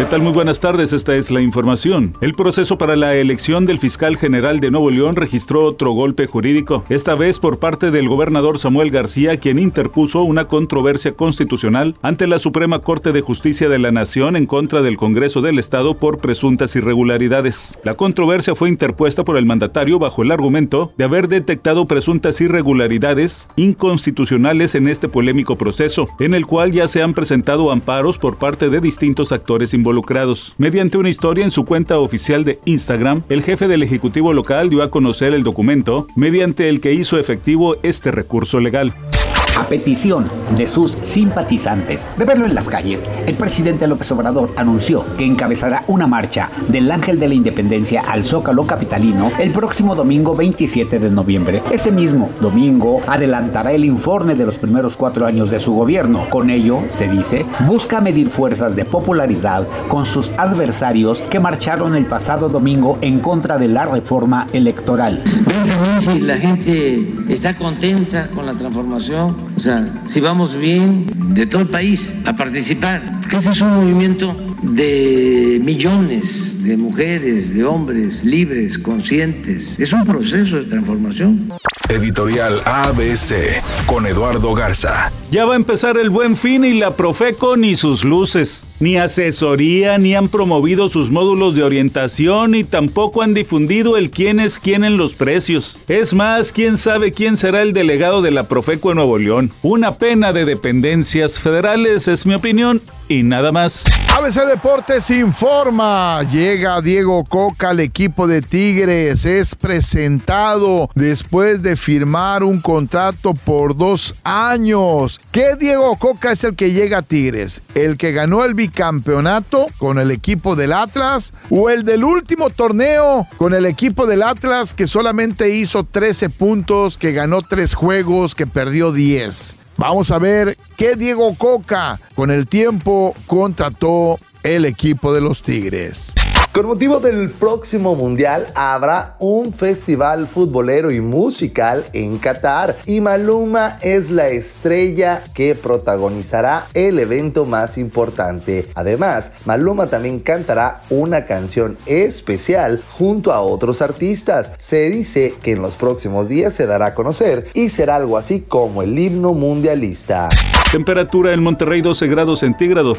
¿Qué tal? Muy buenas tardes, esta es la información. El proceso para la elección del fiscal general de Nuevo León registró otro golpe jurídico, esta vez por parte del gobernador Samuel García, quien interpuso una controversia constitucional ante la Suprema Corte de Justicia de la Nación en contra del Congreso del Estado por presuntas irregularidades. La controversia fue interpuesta por el mandatario bajo el argumento de haber detectado presuntas irregularidades inconstitucionales en este polémico proceso, en el cual ya se han presentado amparos por parte de distintos actores involucrados Mediante una historia en su cuenta oficial de Instagram, el jefe del Ejecutivo local dio a conocer el documento mediante el que hizo efectivo este recurso legal. A petición de sus simpatizantes de verlo en las calles, el presidente López Obrador anunció que encabezará una marcha del Ángel de la Independencia al Zócalo Capitalino el próximo domingo 27 de noviembre. Ese mismo domingo adelantará el informe de los primeros cuatro años de su gobierno. Con ello, se dice, busca medir fuerzas de popularidad con sus adversarios que marcharon el pasado domingo en contra de la reforma electoral. Si la gente está contenta con la transformación, o sea, si vamos bien de todo el país a participar, porque ese es un movimiento de millones de mujeres, de hombres libres, conscientes. Es un proceso de transformación. Editorial ABC con Eduardo Garza. Ya va a empezar el buen fin y la Profeco ni sus luces. Ni asesoría, ni han promovido sus módulos de orientación, y tampoco han difundido el quién es quién en los precios. Es más, quién sabe quién será el delegado de la Profeco en Nuevo León. Una pena de dependencias federales, es mi opinión, y nada más. ABC Deportes informa. Llega Diego Coca al equipo de Tigres. Es presentado después de firmar un contrato por dos años. ¿Qué Diego Coca es el que llega a Tigres? ¿El que ganó el bicampeonato con el equipo del Atlas? ¿O el del último torneo con el equipo del Atlas que solamente hizo 13 puntos, que ganó 3 juegos, que perdió 10? Vamos a ver qué Diego Coca con el tiempo contrató el equipo de los Tigres. Con motivo del próximo Mundial habrá un festival futbolero y musical en Qatar y Maluma es la estrella que protagonizará el evento más importante. Además, Maluma también cantará una canción especial junto a otros artistas. Se dice que en los próximos días se dará a conocer y será algo así como el himno mundialista. Temperatura en Monterrey 12 grados centígrados.